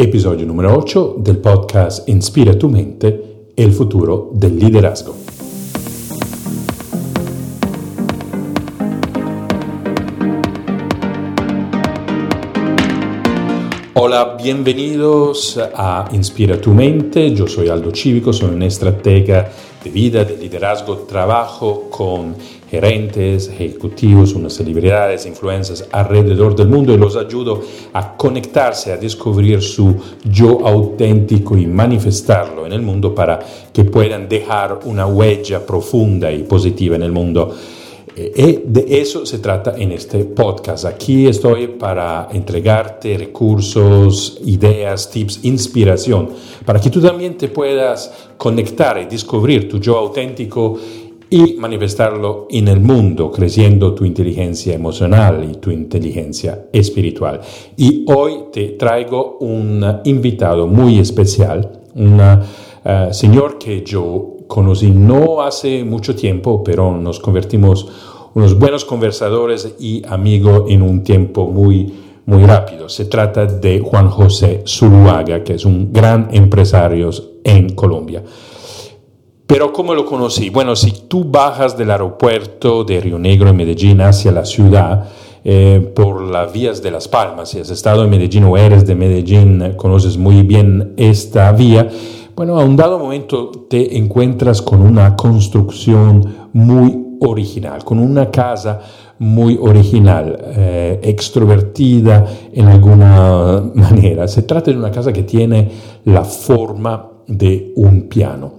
episodio número 8 del podcast Inspira tu mente, el futuro del liderazgo. Hola, bienvenidos a Inspira tu mente. Yo soy Aldo Cívico, soy un estratega de vida, de liderazgo, trabajo con gerentes, ejecutivos, unas celebridades, influencers alrededor del mundo y los ayudo a conectarse, a descubrir su yo auténtico y manifestarlo en el mundo para que puedan dejar una huella profunda y positiva en el mundo. Y eh, de eso se trata en este podcast. Aquí estoy para entregarte recursos, ideas, tips, inspiración, para que tú también te puedas conectar y descubrir tu yo auténtico y manifestarlo en el mundo, creciendo tu inteligencia emocional y tu inteligencia espiritual. Y hoy te traigo un invitado muy especial, un uh, señor que yo conocí no hace mucho tiempo, pero nos convertimos unos buenos conversadores y amigos en un tiempo muy, muy rápido. Se trata de Juan José Zuluaga, que es un gran empresario en Colombia. Pero ¿cómo lo conocí? Bueno, si tú bajas del aeropuerto de Río Negro en Medellín hacia la ciudad, eh, por las vías de Las Palmas, si has estado en Medellín o eres de Medellín, conoces muy bien esta vía, bueno, a un dado momento te encuentras con una construcción muy original, con una casa muy original, eh, extrovertida en alguna manera. Se trata de una casa que tiene la forma de un piano.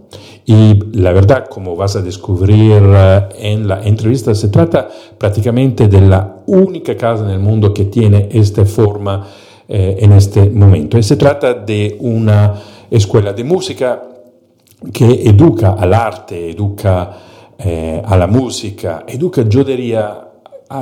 Y la verdad, como vas a descubrir eh, en la entrevista, se trata prácticamente de la única casa en el mundo que tiene esta forma eh, en este momento. Y se trata de una escuela de música que educa al arte, educa eh, a la música, educa, yo diría,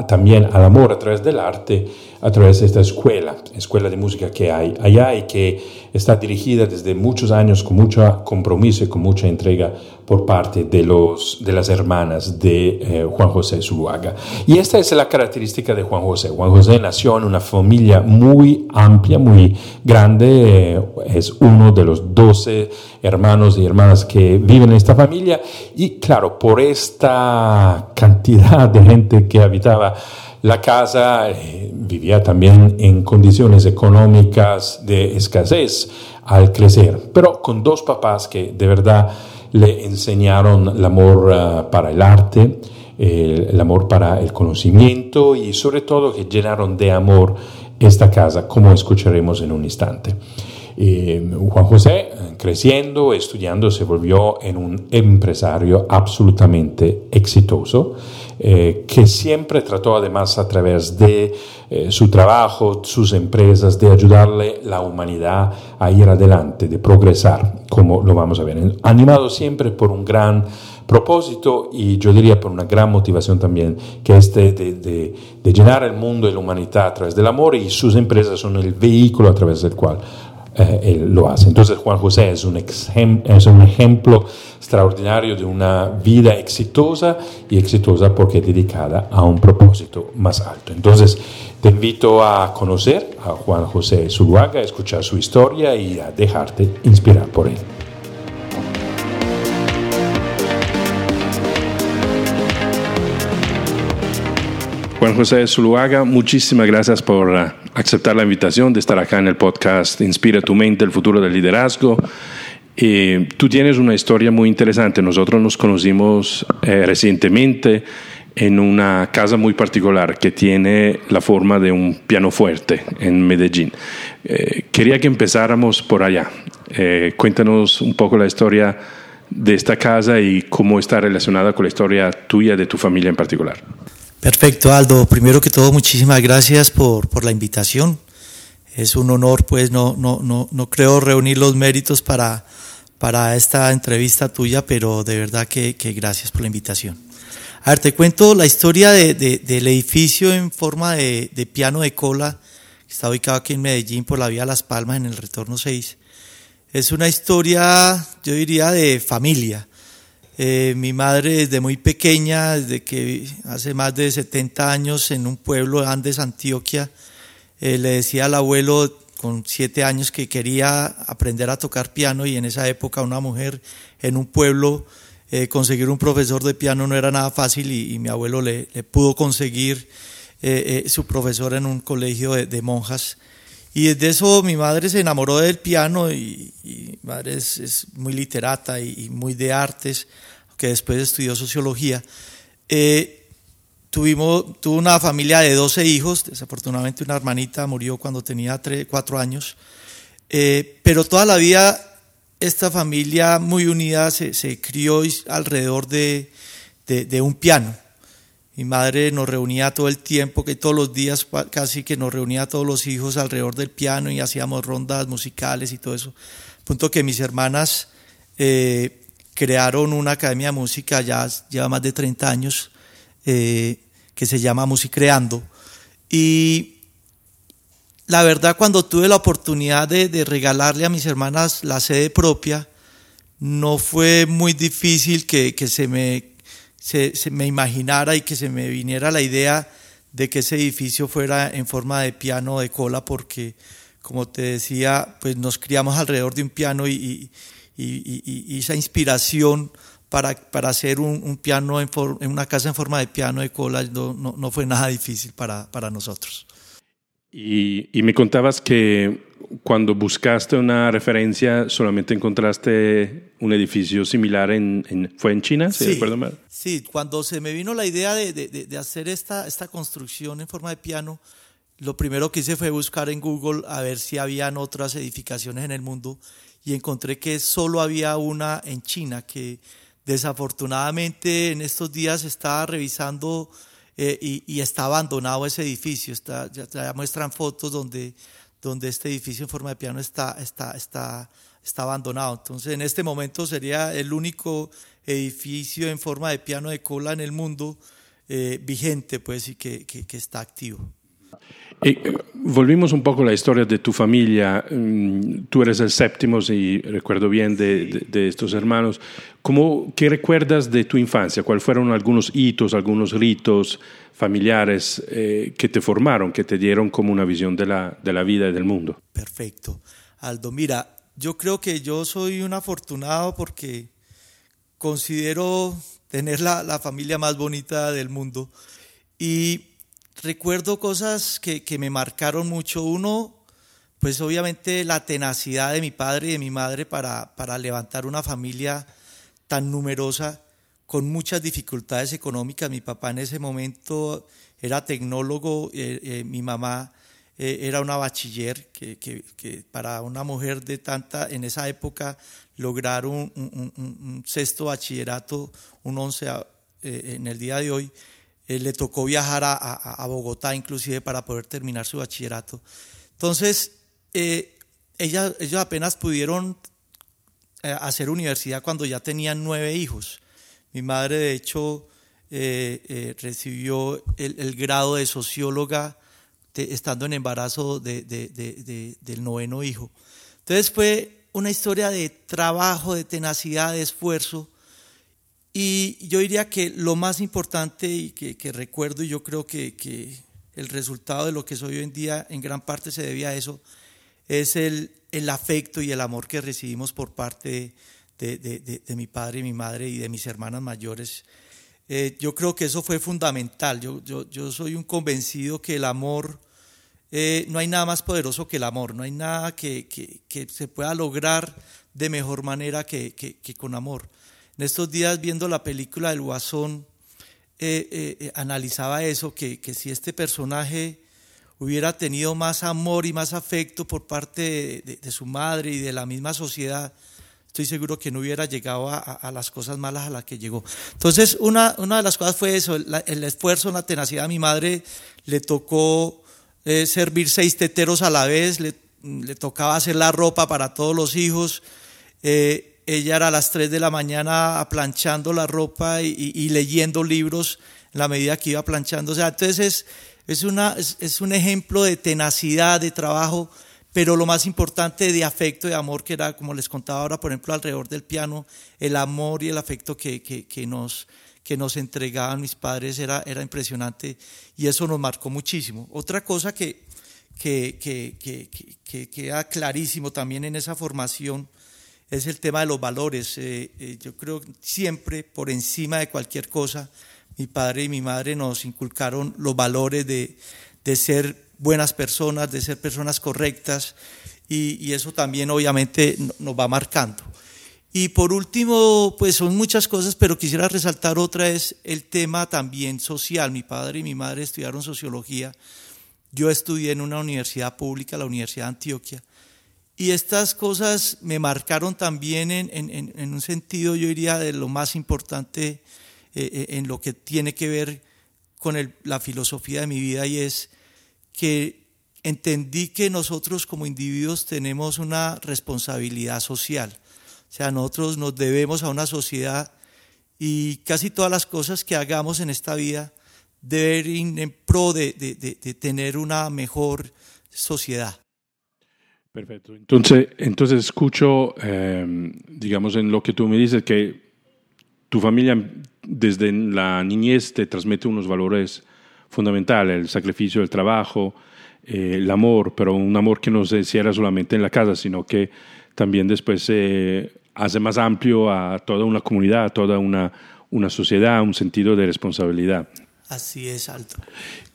también al amor a través del arte, a través de esta escuela, escuela de música que hay allá y que está dirigida desde muchos años con mucho compromiso y con mucha entrega por parte de, los, de las hermanas de eh, Juan José Zuluaga. Y esta es la característica de Juan José. Juan José nació en una familia muy amplia, muy grande, eh, es uno de los doce hermanos y hermanas que viven en esta familia y claro, por esta cantidad de gente que habitaba la casa, eh, vivía también en condiciones económicas de escasez al crecer, pero con dos papás que de verdad le enseñaron el amor eh, para el arte, el amor para el conocimiento y sobre todo que llenaron de amor esta casa, como escucharemos en un instante. Eh, Juan José, creciendo, estudiando, se volvió en un empresario absolutamente exitoso, eh, que siempre trató además a través de su trabajo, sus empresas, de ayudarle la humanidad a ir adelante, de progresar, como lo vamos a ver. Animado siempre por un gran propósito y yo diría por una gran motivación también, que es de, de, de, llenar el mundo y la humanidad a través del amor y sus empresas son el vehículo a través del cual eh, él lo hace. Entonces Juan José es un, es un ejemplo extraordinario de una vida exitosa y exitosa porque dedicada a un propósito más alto. Entonces te invito a conocer a Juan José Zuluaga, a escuchar su historia y a dejarte inspirar por él. Juan José Zuluaga, muchísimas gracias por uh, aceptar la invitación de estar acá en el podcast Inspira tu mente, el futuro del liderazgo. Eh, tú tienes una historia muy interesante. Nosotros nos conocimos eh, recientemente en una casa muy particular que tiene la forma de un pianofuerte en Medellín. Eh, quería que empezáramos por allá. cuéntanos un poco la historia de esta casa y cómo está relacionada con la historia tuya de tu familia en particular. Perfecto, Aldo. Primero que todo, muchísimas gracias por, por la invitación. Es un honor, pues no, no, no, no creo reunir los méritos para, para esta entrevista tuya, pero de verdad que, que gracias por la invitación. A ver, te cuento la historia de, de, del edificio en forma de, de, piano de cola, que está ubicado aquí en Medellín por la vía Las Palmas en el retorno 6. Es una historia, yo diría, de familia. Eh, mi madre desde muy pequeña, desde que hace más de 70 años en un pueblo de Andes, Antioquia, eh, le decía al abuelo, con siete años que quería aprender a tocar piano y en esa época una mujer en un pueblo eh, conseguir un profesor de piano no era nada fácil y, mi abuelo le, pudo conseguir su profesor en un colegio de, monjas. Y desde eso mi madre se enamoró del piano y, madre es, muy literata y, muy de artes, que después estudió sociología. Tuvimos, tuvo una familia de 12 hijos, desafortunadamente una hermanita murió cuando tenía 3, 4 años, eh, pero toda la vida esta familia muy unida se, se crió alrededor de, de, un piano. Mi madre nos reunía todo el tiempo, que todos los días casi que nos reunía a todos los hijos alrededor del piano y hacíamos rondas musicales y todo eso. Punto que mis hermanas eh, crearon una academia de música ya lleva más de 30 años eh, que se llama Musicreando. Y la verdad, cuando tuve la oportunidad de, regalarle a mis hermanas la sede propia, no fue muy difícil que, se, me, se, me imaginara y que se me viniera la idea de que ese edificio fuera en forma de piano de cola, porque, como te decía, pues nos criamos alrededor de un piano y, y esa inspiración para, para hacer un, piano en, en, una casa en forma de piano de cola no, no, fue nada difícil para, para nosotros. Y, y, me contabas que cuando buscaste una referencia solamente encontraste un edificio similar en, fue en China, ¿sí? Sí, cuando se me vino la idea de, de, de, hacer esta, esta construcción en forma de piano, lo primero que hice fue buscar en Google a ver si habían otras edificaciones en el mundo y encontré que solo había una en China que Desafortunadamente en estos días estaba revisando eh, y, está abandonado ese edificio. Está, ya, muestran fotos donde, donde este edificio en forma de piano está, está, está, está abandonado. Entonces en este momento sería el único edificio en forma de piano de cola en el mundo eh, vigente pues y que, que está activo. Eh, volvimos un poco a la historia de tu familia. Mm, tú eres el séptimo, si recuerdo bien, de, de, estos hermanos. ¿Cómo, ¿Qué recuerdas de tu infancia? ¿Cuáles fueron algunos hitos, algunos ritos familiares eh, que te formaron, que te dieron como una visión de la, de la vida y del mundo? Perfecto. Aldo, mira, yo creo que yo soy un afortunado porque considero tener la, la familia más bonita del mundo. Y recuerdo cosas que, que, me marcaron mucho. Uno, pues obviamente la tenacidad de mi padre y de mi madre para, para levantar una familia tan numerosa con muchas dificultades económicas. Mi papá en ese momento era tecnólogo, eh, eh, mi mamá eh, era una bachiller, que, que, para una mujer de tanta, en esa época, lograr un sexto bachillerato, un once en el día de hoy, eh, le tocó viajar a, a, Bogotá inclusive para poder terminar su bachillerato. Entonces, eh, ella, ellos apenas pudieron eh, hacer universidad cuando ya tenían nueve hijos. Mi madre, de hecho, recibió el, grado de socióloga estando en embarazo de, del noveno hijo. Entonces fue una historia de trabajo, de tenacidad, de esfuerzo, y yo diría que lo más importante y que, recuerdo, y yo creo que, el resultado de lo que soy hoy en día en gran parte se debía a eso, es el, afecto y el amor que recibimos por parte de, mi padre y mi madre y de mis hermanas mayores. Eh, yo creo que eso fue fundamental. Yo, soy un convencido que el amor, eh, no hay nada más poderoso que el amor, no hay nada que, se pueda lograr de mejor manera que con amor. En estos días viendo la película del Guasón, eh, eh, eh, analizaba eso, que, que, si este personaje hubiera tenido más amor y más afecto por parte de, su madre y de la misma sociedad, estoy seguro que no hubiera llegado a, las cosas malas a las que llegó. Entonces, una, una de las cosas fue eso, el esfuerzo, la tenacidad. A mi madre le tocó servir seis teteros a la vez, le, tocaba hacer la ropa para todos los hijos. Ella era a las 3 de la mañana planchando la ropa y, leyendo libros en la medida que iba planchando. O sea, entonces es, una, es, un ejemplo de tenacidad, de trabajo, pero lo más importante de afecto y amor, que era, como les contaba ahora, por ejemplo, alrededor del piano, el amor y el afecto que, que, nos, que nos entregaban mis padres era, era impresionante y eso nos marcó muchísimo. Otra cosa que, que, que, que, que, queda clarísimo también en esa formación es el tema de los valores. Eh, eh, yo creo siempre, por encima de cualquier cosa, mi padre y mi madre nos inculcaron los valores de, de ser buenas personas, de ser personas correctas, y, y eso también obviamente nos va marcando. Y por último, pues son muchas cosas, pero quisiera resaltar otra es el tema también social. Mi padre y mi madre estudiaron sociología. Yo estudié en una universidad pública, la Universidad de Antioquia. Y estas cosas me marcaron también en, en, en un sentido, yo diría, de lo más importante eh, eh, en lo que tiene que ver con la filosofía de mi vida y es que entendí que nosotros como individuos tenemos una responsabilidad social. O sea, nosotros nos debemos a una sociedad y casi todas las cosas que hagamos en esta vida deben ir en pro de, de, de, tener una mejor sociedad. Perfecto. Entonces, entonces escucho, eh, digamos, en lo que tú me dices, que tu familia desde la niñez te transmite unos valores fundamentales, el sacrificio del trabajo, eh, el amor, pero un amor que no se encierra solamente en la casa, sino que también después se hace más amplio a toda una comunidad, a toda una, una sociedad, un sentido de responsabilidad. Así es, Alto.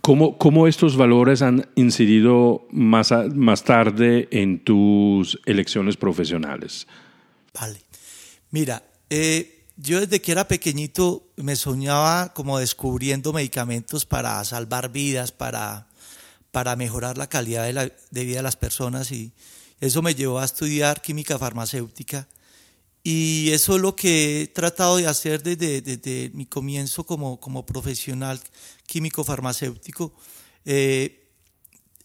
¿Cómo, cómo estos valores han incidido más, más tarde en tus elecciones profesionales? Vale. Mira, eh, yo desde que era pequeñito me soñaba como descubriendo medicamentos para salvar vidas, para, para mejorar la calidad de, la, de vida de las personas y, eso me llevó a estudiar química farmacéutica y eso es lo que he tratado de hacer desde, desde mi comienzo como, como profesional químico farmacéutico. Eh,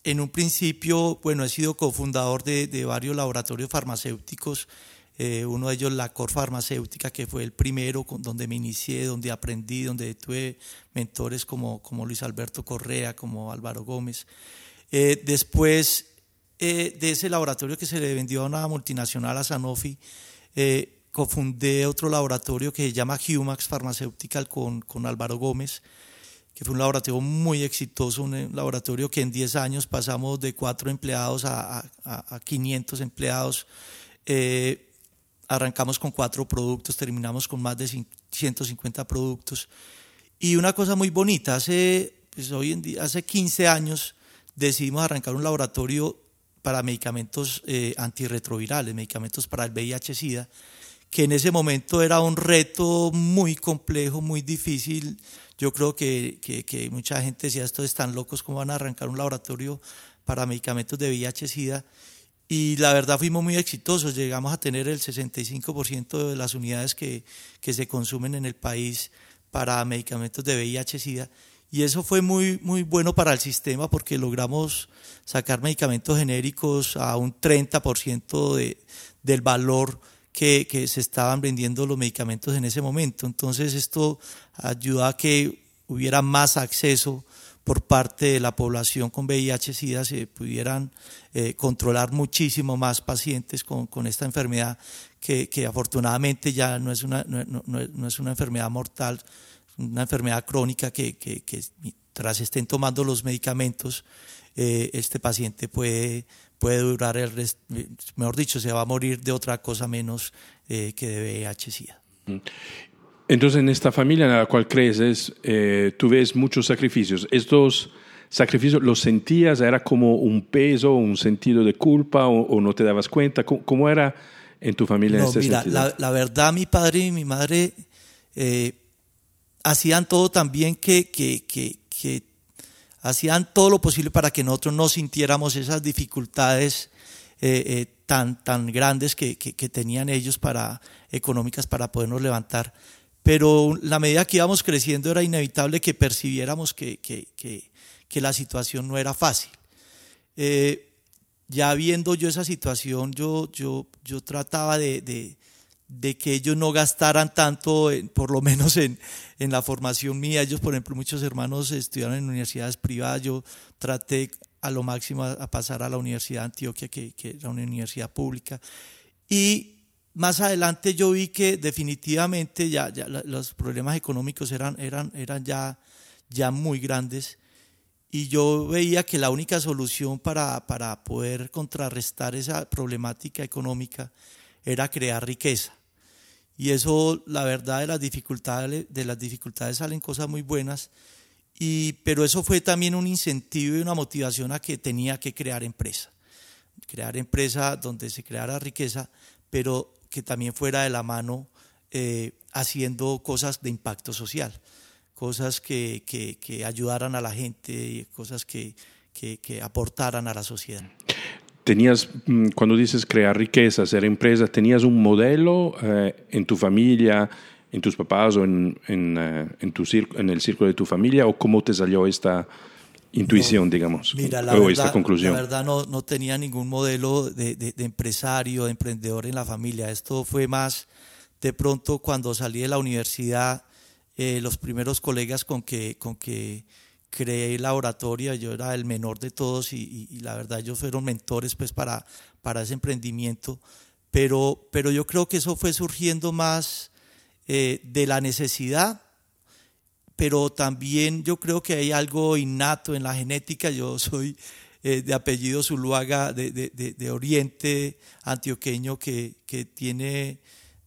en un principio, bueno, he sido cofundador de, de varios laboratorios farmacéuticos, eh, uno de ellos la Cor Farmacéutica, que fue el primero con, donde me inicié, donde aprendí, donde tuve mentores como, como Luis Alberto Correa, como Álvaro Gómez. Eh, después eh, de ese laboratorio que se le vendió a una multinacional, a Sanofi, eh, cofundé otro laboratorio que se llama Humax Pharmaceutical con, con Álvaro Gómez, que fue un laboratorio muy exitoso, un laboratorio que en 10 años pasamos de 4 empleados a, a, a 500 empleados. Eh, arrancamos con 4 productos, terminamos con más de 150 productos. Y una cosa muy bonita, hace, pues hoy en día, hace 15 años decidimos arrancar un laboratorio para medicamentos eh, antirretrovirales, medicamentos para el VIH-Sida, que en ese momento era un reto muy complejo, muy difícil. Yo creo que, que, que mucha gente decía, estos están locos, ¿cómo van a arrancar un laboratorio para medicamentos de VIH-Sida? Y la verdad fuimos muy exitosos, llegamos a tener el 65% de las unidades que, que se consumen en el país para medicamentos de VIH-Sida y eso fue muy, muy bueno para el sistema porque logramos sacar medicamentos genéricos a un 30% de, del valor que, se estaban vendiendo los medicamentos en ese momento. Entonces esto ayudó a que hubiera más acceso por parte de la población con VIH-Sida, se pudieran eh, controlar muchísimo más pacientes con, esta enfermedad que, afortunadamente ya no es una, no, es una enfermedad mortal, una enfermedad crónica que, que, que tras estén tomando los medicamentos, eh, este paciente puede, puede durar el resto, mejor dicho, se va a morir de otra cosa menos eh, que de VIH-Sida. Entonces, en esta familia en la cual creces, eh, tú ves muchos sacrificios. ¿Estos sacrificios los sentías? ¿Era como un peso, un sentido de culpa o, o no te dabas cuenta? ¿Cómo, cómo era en tu familia no, en este mira, sentido? La, la, verdad, mi padre y mi madre eh, hacían todo también que, que, que, que, hacían todo lo posible para que nosotros no sintiéramos esas dificultades eh, eh, tan, tan grandes que, que, tenían ellos para, económicas para podernos levantar. Pero la medida que íbamos creciendo era inevitable que percibiéramos que, que, la situación no era fácil. Eh, ya viendo yo esa situación, yo, yo, yo trataba de, de que ellos no gastaran tanto, en, por lo menos en, en, la formación mía. Ellos, por ejemplo, muchos hermanos estudiaron en universidades privadas. Yo traté a lo máximo a, a pasar a la Universidad de Antioquia, que, que, era una universidad pública. Y más adelante yo vi que definitivamente ya, ya los problemas económicos eran, eran, eran ya, ya muy grandes. y yo veía que la única solución para, para poder contrarrestar esa problemática económica era crear riqueza. Y eso, la verdad, de las dificultades, de las dificultades salen cosas muy buenas, y, pero eso fue también un incentivo y una motivación a que tenía que crear empresa. Crear empresa donde se creara riqueza, pero que también fuera de la mano eh, haciendo cosas de impacto social cosas que, que, ayudaran a la gente, cosas que, que, aportaran a la sociedad. Tenías, mm, cuando dices crear riqueza, ser empresa, ¿tenías un modelo eh, en tu familia, en tus papás o en, en, eh, en, tu en el círculo de tu familia? ¿O cómo te salió esta intuición, digamos, mira, la o verdad, esta conclusión? La verdad no, no tenía ningún modelo de, de, de empresario, de emprendedor en la familia. Esto fue más de pronto cuando salí de la universidad eh, los primeros colegas con que, con que creé la oratoria, yo era el menor de todos y, la verdad ellos fueron mentores pues para, para ese emprendimiento, pero, pero yo creo que eso fue surgiendo más eh, de la necesidad, pero también yo creo que hay algo innato en la genética, yo soy eh, de apellido Zuluaga de, de, de, Oriente antioqueño que, que tiene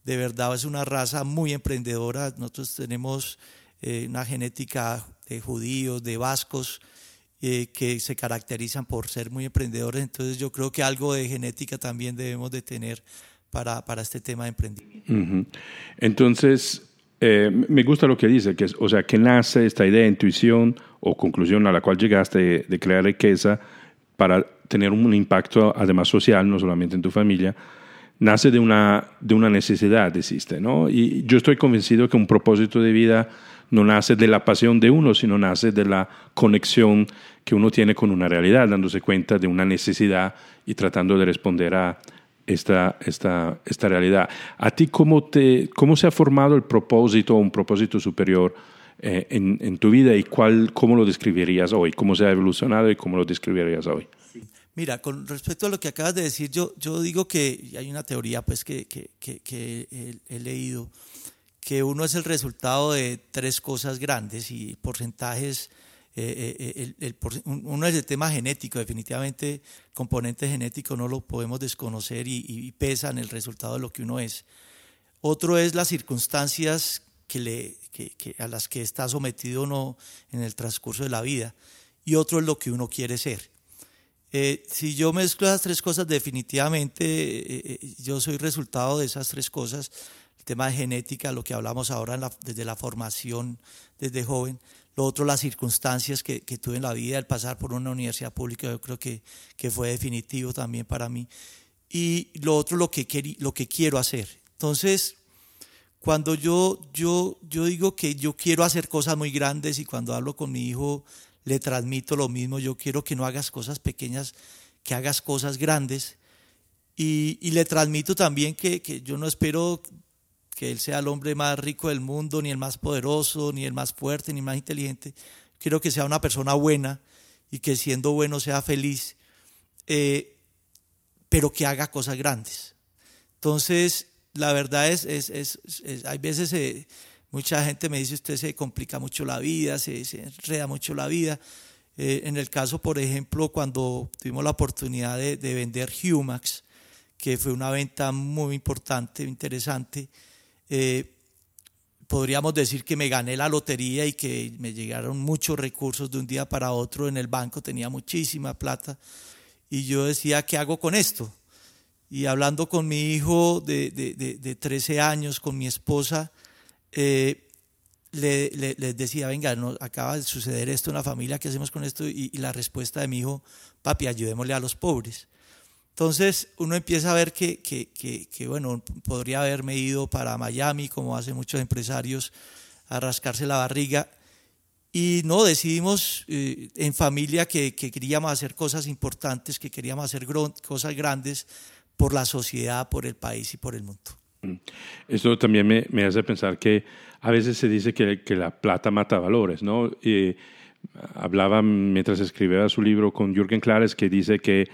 de verdad es una raza muy emprendedora. Nosotros tenemos eh, una genética de judíos, de vascos, eh, que se caracterizan por ser muy emprendedores. Entonces yo creo que algo de genética también debemos de tener para, para este tema de emprendimiento. Entonces, eh, me gusta lo que dice, que o sea, que nace esta idea, intuición o conclusión a la cual llegaste de, de crear riqueza para tener un impacto además social, no solamente en tu familia, nace de una, de una necesidad, existe, ¿no? Y yo estoy convencido que un propósito de vida no nace de la pasión de uno, sino nace de la conexión que uno tiene con una realidad, dándose cuenta de una necesidad y tratando de responder a esta, esta, esta realidad. ¿A ti cómo, te, cómo se ha formado el propósito un propósito superior eh, en, en, tu vida y cuál, cómo lo describirías hoy? ¿Cómo se ha evolucionado y cómo lo describirías hoy? Mira, con respecto a lo que acabas de decir, yo, yo digo que hay una teoría pues que, que, que, he, leído, que uno es el resultado de tres cosas grandes y porcentajes, eh, eh, el, uno es el tema genético, definitivamente componente genético no lo podemos desconocer y, y, pesa en el resultado de lo que uno es. Otro es las circunstancias que le, que, a las que está sometido uno en el transcurso de la vida y otro es lo que uno quiere ser. Eh, si yo mezclo esas tres cosas, definitivamente eh, eh, yo soy resultado de esas tres cosas. El tema de genética, lo que hablamos ahora desde la formación, desde joven. Lo otro, las circunstancias que, que, tuve en la vida, el pasar por una universidad pública, yo creo que, que fue definitivo también para mí. Y lo otro, lo que, lo que quiero hacer. Entonces, cuando yo, yo, yo digo que yo quiero hacer cosas muy grandes y cuando hablo con mi hijo le transmito lo mismo, yo quiero que no hagas cosas pequeñas, que hagas cosas grandes. Y, le transmito también que, que, yo no espero que él sea el hombre más rico del mundo, ni el más poderoso, ni el más fuerte, ni el más inteligente. Quiero que sea una persona buena y que siendo bueno sea feliz, eh, pero que haga cosas grandes. Entonces, la verdad es, es, es, hay veces... Eh, Mucha gente me dice, usted se complica mucho la vida, se, enreda mucho la vida. Eh, en el caso, por ejemplo, cuando tuvimos la oportunidad de, vender Humax, que fue una venta muy importante, interesante, eh, podríamos decir que me gané la lotería y que me llegaron muchos recursos de un día para otro en el banco, tenía muchísima plata. Y yo decía, ¿qué hago con esto? Y hablando con mi hijo de, de, de, de 13 años, con mi esposa, eh, le, les decía, venga, no, acaba de suceder esto en la familia, ¿qué hacemos con esto? Y, la respuesta de mi hijo, papi, ayudémosle a los pobres. Entonces uno empieza a ver que, que, que, bueno, podría haberme ido para Miami, como hacen muchos empresarios, a rascarse la barriga. Y no, decidimos eh, en familia que, que, queríamos hacer cosas importantes, que queríamos hacer cosas grandes por la sociedad, por el país y por el mundo. Mm. Esto también me, me, hace pensar que a veces se dice que, que la plata mata valores, ¿no? Y hablaba mientras escribía su libro con Jürgen Klares que dice que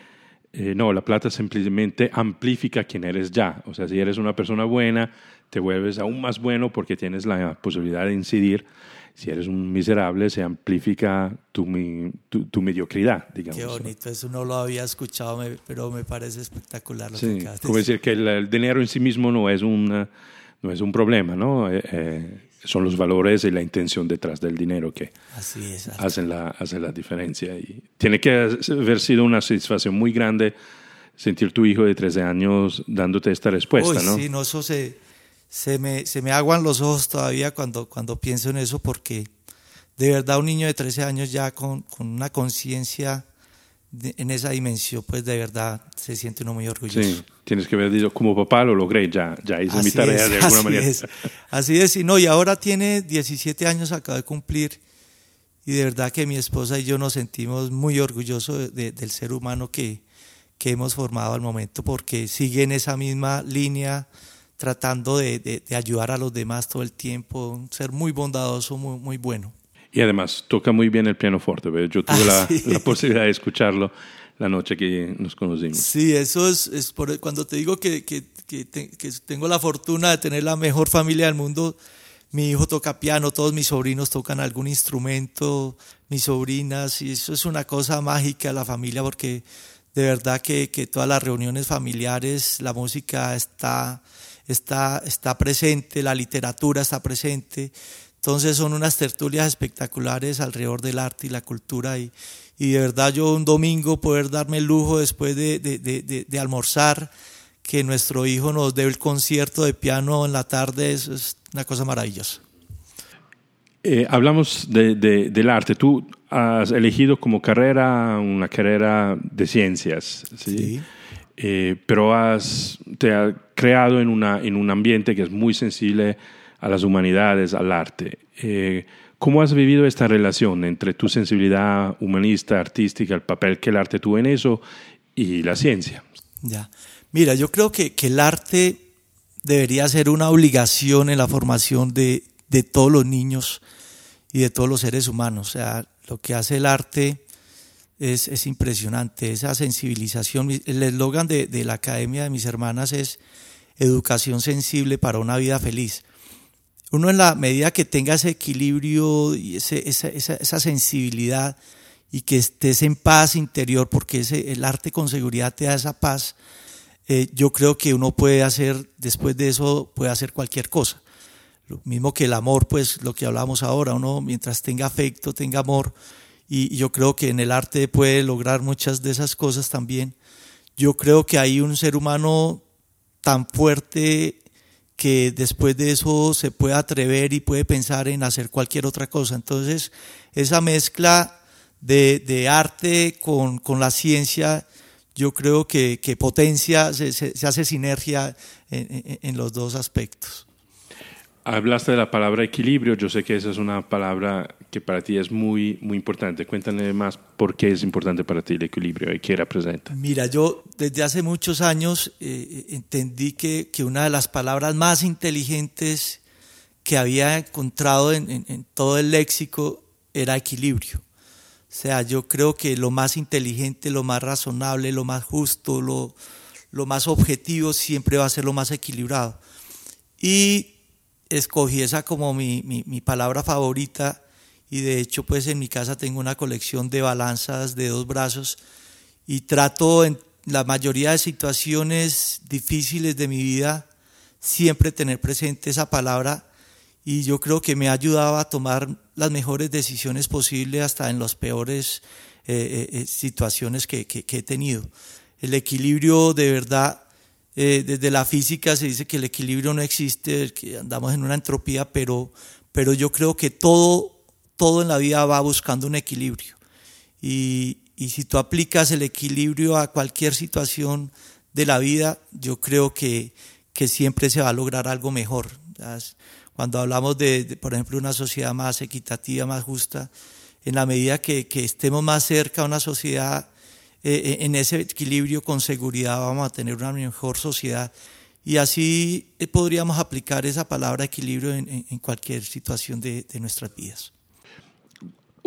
Eh, no, la plata simplemente amplifica quién eres ya. O sea, si eres una persona buena, te vuelves aún más bueno porque tienes la posibilidad de incidir. Si eres un miserable, se amplifica tu, tu, mediocridad, digamos. Qué bonito, eso no lo había escuchado, pero me parece espectacular. Lo sí, como decir que el, dinero en sí mismo no es, una, no es un problema, ¿no? Eh, eh, son los valores y la intención detrás del dinero que hacen, la, hacen la diferencia. Y tiene que haber sido una satisfacción muy grande sentir tu hijo de 13 años dándote esta respuesta, ¿no? Sí, no, eso se, se, me, se me aguan los ojos todavía cuando, cuando pienso en eso porque de verdad un niño de 13 años ya con, con una conciencia en esa dimensión, pues de verdad se siente uno muy orgulloso. Sí, tienes que haber dicho, como papá lo logré, ya, ya hice mi tarea de alguna así manera. Es, así es, y no, y ahora tiene 17 años, acaba de cumplir, y de verdad que mi esposa y yo nos sentimos muy orgullosos del ser humano que, que hemos formado al momento, porque sigue en esa misma línea, tratando de, de, ayudar a los demás todo el tiempo, ser muy bondadoso, muy, muy bueno. Y además toca muy bien el pianoforte. Yo tuve la, ah, la, posibilidad de escucharlo la noche que nos conocimos. Sí, eso es, es por, cuando te digo que, que, que, tengo la fortuna de tener la mejor familia del mundo. Mi hijo toca piano, todos mis sobrinos tocan algún instrumento, mis sobrinas, y eso es una cosa mágica la familia porque de verdad que, que todas las reuniones familiares, la música está, está, está presente, la literatura está presente. Entonces son unas tertulias espectaculares alrededor del arte y la cultura y, y de verdad yo un domingo poder darme el lujo después de, de, de, de almorzar que nuestro hijo nos dé el concierto de piano en la tarde es, es una cosa maravillosa. Eh, hablamos del arte. Tú has elegido como carrera una carrera de ciencias, ¿sí? sí. Eh, pero has, te has creado en, una, en un ambiente que es muy sensible a las humanidades, al arte. Eh, ¿Cómo has vivido esta relación entre tu sensibilidad humanista, artística, el papel que el arte tuvo en eso y la ciencia? Ya. Mira, yo creo que, que el arte debería ser una obligación en la formación de, de todos los niños y de todos los seres humanos. O sea, lo que hace el arte es, es impresionante, esa sensibilización. El eslogan de, de, la Academia de mis hermanas es educación sensible para una vida feliz. Uno en la medida que tenga ese equilibrio y esa, sensibilidad y que estés en paz interior, porque ese, el arte con seguridad te da esa paz, eh, yo creo que uno puede hacer, después de eso, puede hacer cualquier cosa. Lo mismo que el amor, pues lo que hablamos ahora, uno mientras tenga afecto, tenga amor, y yo creo que en el arte puede lograr muchas de esas cosas también. Yo creo que hay un ser humano tan fuerte que después de eso se puede atrever y puede pensar en hacer cualquier otra cosa. Entonces, esa mezcla de, de arte con, con, la ciencia, yo creo que, que potencia, se, se, hace sinergia en, en los dos aspectos. Hablaste de la palabra equilibrio, yo sé que esa es una palabra que para ti es muy, muy importante. Cuéntame más por qué es importante para ti el equilibrio y qué representa. Mira, yo desde hace muchos años eh, entendí que, que, una de las palabras más inteligentes que había encontrado en, en, en todo el léxico era equilibrio. O sea, yo creo que lo más inteligente, lo más razonable, lo más justo, lo, lo más objetivo siempre va a ser lo más equilibrado. Y escogí esa como mi, mi, mi, palabra favorita y de hecho pues en mi casa tengo una colección de balanzas de dos brazos y trato en la mayoría de situaciones difíciles de mi vida siempre tener presente esa palabra y yo creo que me ha ayudado a tomar las mejores decisiones posibles hasta en las peores eh, eh, situaciones que, que, que he tenido. El equilibrio de verdad eh, desde la física se dice que el equilibrio no existe, que andamos en una entropía, pero, pero yo creo que todo, todo en la vida va buscando un equilibrio. Y, si tú aplicas el equilibrio a cualquier situación de la vida, yo creo que, que siempre se va a lograr algo mejor. Cuando hablamos de, por ejemplo, una sociedad más equitativa, más justa, en la medida que, estemos más cerca a una sociedad eh, en ese equilibrio con seguridad vamos a tener una mejor sociedad y así eh, podríamos aplicar esa palabra equilibrio en, cualquier situación de, nuestras vidas.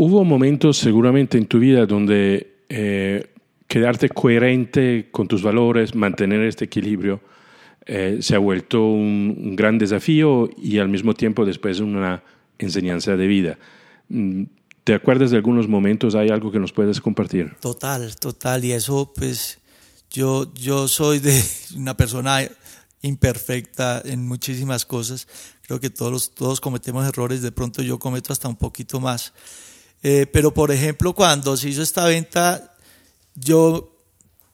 Hubo momentos seguramente en tu vida donde eh, quedarte coherente con tus valores, mantener este equilibrio, eh, se ha vuelto un, gran desafío y al mismo tiempo después una enseñanza de vida. Mm, ¿Te acuerdas de algunos momentos? ¿Hay algo que nos puedes compartir? Total, total. Y eso, pues, yo, yo soy de una persona imperfecta en muchísimas cosas. Creo que todos, todos cometemos errores, de pronto yo cometo hasta un poquito más. Eh, pero, por ejemplo, cuando se hizo esta venta, yo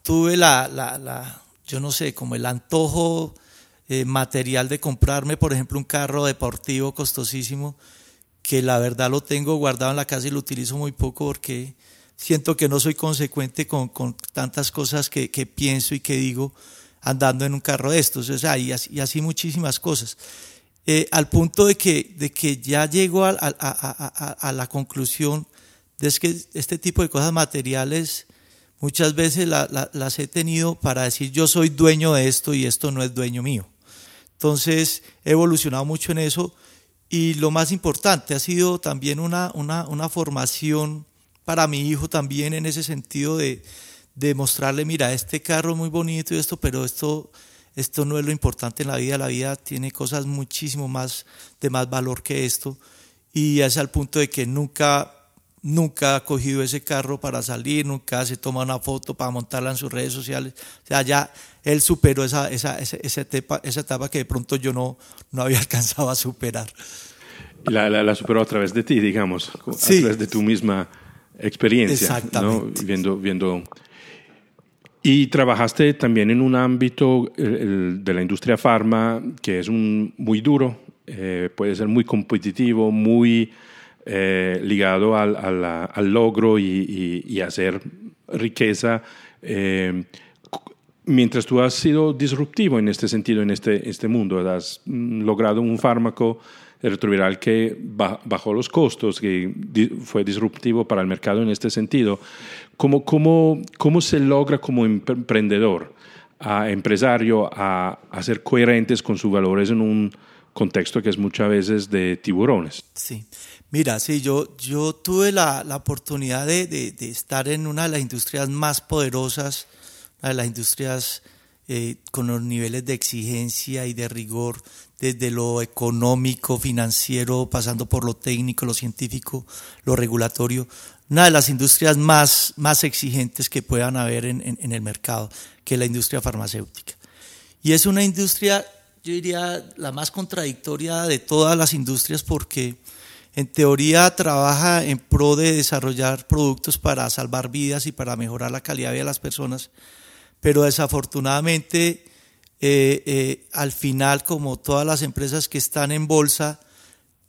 tuve la, la, la yo no sé, como el antojo eh, material de comprarme, por ejemplo, un carro deportivo costosísimo, que la verdad lo tengo guardado en la casa y lo utilizo muy poco porque siento que no soy consecuente con, con tantas cosas que, que, pienso y que digo andando en un carro de estos, o sea, y así, muchísimas cosas. Eh, al punto de que, de que ya llego a, la conclusión de que este tipo de cosas materiales muchas veces las he tenido para decir yo soy dueño de esto y esto no es dueño mío. Entonces he evolucionado mucho en eso y lo más importante ha sido también una, una, una formación para mi hijo también en ese sentido de, de mostrarle, mira, este carro es muy bonito y esto, pero esto, esto no es lo importante en la vida, la vida tiene cosas muchísimo más de más valor que esto y es al punto de que nunca nunca ha cogido ese carro para salir, nunca se toma una foto para montarla en sus redes sociales. O sea, ya él superó esa, esa, esa, etapa, esa etapa que de pronto yo no, no había alcanzado a superar. La, la, superó a través de ti, digamos, a través de tu misma experiencia. Exactamente. Viendo, viendo. Y trabajaste también en un ámbito de la industria farma que es un, muy duro, eh, puede ser muy competitivo, muy eh, ligado al, al, logro y, y, hacer riqueza. Eh, mientras tú has sido disruptivo en este sentido, en este, este mundo, has mm, logrado un fármaco retroviral que bajó los costos, que fue disruptivo para el mercado en este sentido. ¿Cómo, cómo, cómo se logra como emprendedor, a empresario, a, a ser coherentes con sus valores en un contexto que es muchas veces de tiburones? Sí. Mira, sí, yo, yo tuve la, la oportunidad de, de, de, estar en una de las industrias más poderosas, una de las industrias eh, con los niveles de exigencia y de rigor, desde lo económico, financiero, pasando por lo técnico, lo científico, lo regulatorio, una de las industrias más, más exigentes que puedan haber en, en, en el mercado, que es la industria farmacéutica. Y es una industria, yo diría, la más contradictoria de todas las industrias porque en teoría trabaja en pro de desarrollar productos para salvar vidas y para mejorar la calidad de vida de las personas, pero desafortunadamente eh, eh, al final, como todas las empresas que están en bolsa,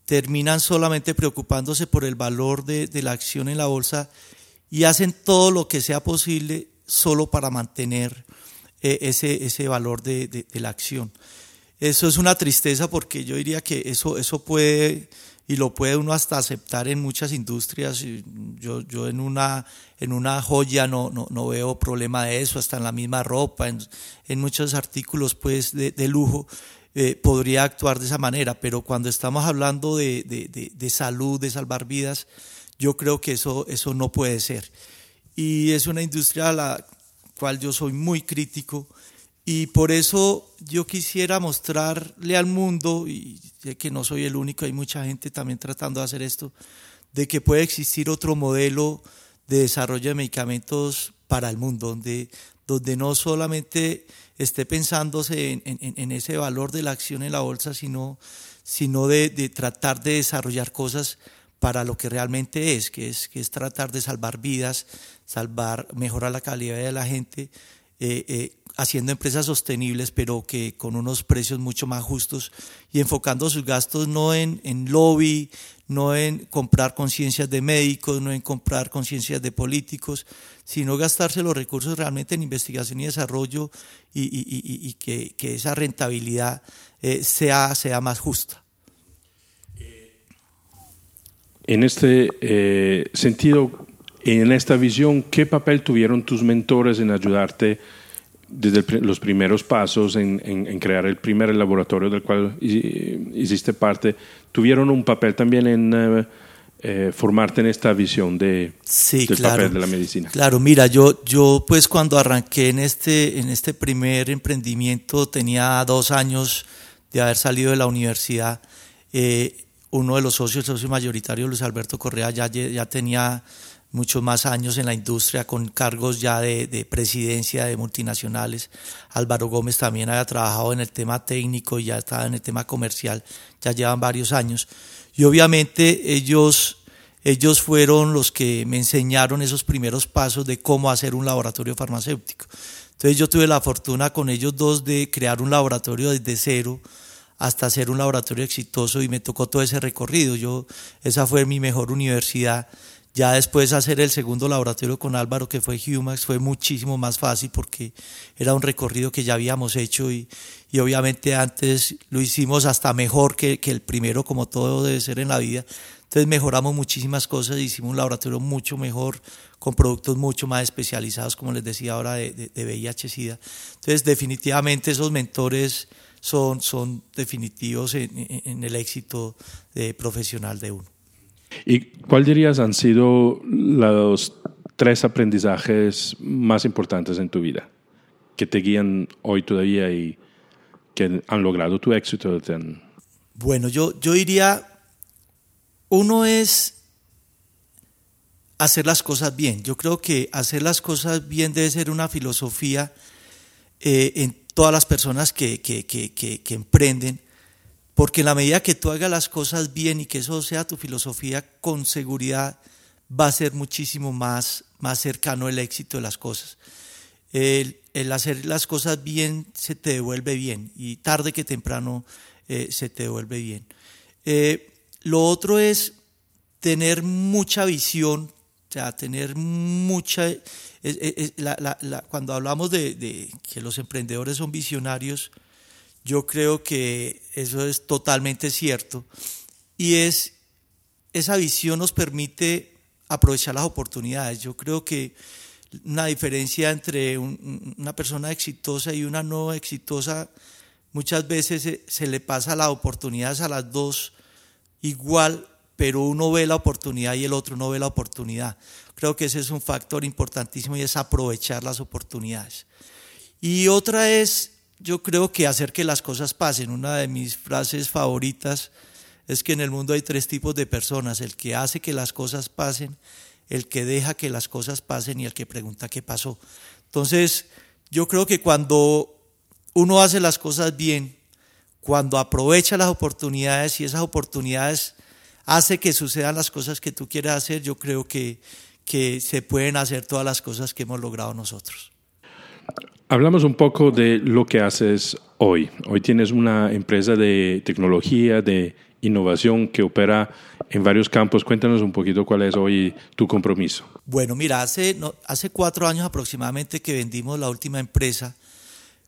terminan solamente preocupándose por el valor de, la acción en la bolsa y hacen todo lo que sea posible solo para mantener eh, ese, valor de, la acción. Eso es una tristeza porque yo diría que eso puede y lo puede uno hasta aceptar en muchas industrias. Yo, yo en, una, en una joya no, no, no veo problema de eso, hasta en la misma ropa, en, en muchos artículos pues, de, de lujo. Eh, podría actuar de esa manera, pero cuando estamos hablando de, de, de, salud, de salvar vidas, yo creo que eso, eso no puede ser. Y es una industria a la cual yo soy muy crítico y por eso yo quisiera mostrarle al mundo, y sé que no soy el único, hay mucha gente también tratando de hacer esto, de que puede existir otro modelo de desarrollo de medicamentos para el mundo, donde, donde no solamente esté pensándose en, ese valor de la acción en la bolsa, sino, sino de, de, tratar de desarrollar cosas para lo que realmente es, que es, que es tratar de salvar vidas, salvar, mejorar la calidad de la gente, eh, eh, haciendo empresas sostenibles, pero que con unos precios mucho más justos y enfocando sus gastos no en, en lobby, no en comprar conciencias de médicos, no en comprar conciencias de políticos, sino gastarse los recursos realmente en investigación y desarrollo y, que, que, esa rentabilidad eh, sea, sea más justa. En este eh, sentido, en esta visión, ¿qué papel tuvieron tus mentores en ayudarte? Desde los primeros pasos en, en, crear el primer laboratorio del cual hiciste parte, tuvieron un papel también en, eh, eh, formarte en esta visión de, sí, del claro, papel de la medicina. Claro, mira, yo, yo pues cuando arranqué en este, en este primer emprendimiento tenía dos años de haber salido de la universidad. Eh, uno de los socios, el socio mayoritario, Luis Alberto Correa, ya, ya tenía muchos más años en la industria con cargos ya de, de, presidencia de multinacionales. Álvaro Gómez también había trabajado en el tema técnico y ya estaba en el tema comercial, ya llevan varios años. Y obviamente ellos, ellos fueron los que me enseñaron esos primeros pasos de cómo hacer un laboratorio farmacéutico. Entonces yo tuve la fortuna con ellos dos de crear un laboratorio desde cero hasta hacer un laboratorio exitoso y me tocó todo ese recorrido. Yo, esa fue mi mejor universidad ya después hacer el segundo laboratorio con Álvaro, que fue Humax, fue muchísimo más fácil porque era un recorrido que ya habíamos hecho y, y obviamente antes lo hicimos hasta mejor que, que, el primero, como todo debe ser en la vida. Entonces mejoramos muchísimas cosas, hicimos un laboratorio mucho mejor, con productos mucho más especializados, como les decía ahora, de, de, de VIH-Sida. Entonces definitivamente esos mentores son, son definitivos en, en el éxito profesional de uno. ¿Y cuál dirías han sido los tres aprendizajes más importantes en tu vida que te guían hoy todavía y que han logrado tu éxito? Bueno, yo, yo diría, uno es hacer las cosas bien. Yo creo que hacer las cosas bien debe ser una filosofía eh, en todas las personas que, que, que, que emprenden porque en la medida que tú hagas las cosas bien y que eso sea tu filosofía, con seguridad va a ser muchísimo más, más cercano el éxito de las cosas. El, hacer las cosas bien se te devuelve bien y tarde que temprano eh, se te devuelve bien. Eh, lo otro es tener mucha visión, o sea, tener mucha... Cuando hablamos de que los emprendedores son visionarios, yo creo que eso es totalmente cierto. Y es, esa visión nos permite aprovechar las oportunidades. Yo creo que una diferencia entre un, una persona exitosa y una no exitosa, muchas veces se, se, le pasa las oportunidades a las dos igual, pero uno ve la oportunidad y el otro no ve la oportunidad. Creo que ese es un factor importantísimo y es aprovechar las oportunidades. Y otra es yo creo que hacer que las cosas pasen. Una de mis frases favoritas es que en el mundo hay tres tipos de personas, el que hace que las cosas pasen, el que deja que las cosas pasen y el que pregunta qué pasó. Entonces, yo creo que cuando uno hace las cosas bien, cuando aprovecha las oportunidades y esas oportunidades hace que sucedan las cosas que tú quieres hacer, yo creo que, que se pueden hacer todas las cosas que hemos logrado nosotros. Hablamos un poco de lo que haces hoy. Hoy tienes una empresa de tecnología, de innovación que opera en varios campos. Cuéntanos un poquito cuál es hoy tu compromiso. Bueno, mira, hace, no, hace cuatro años aproximadamente que vendimos la última empresa,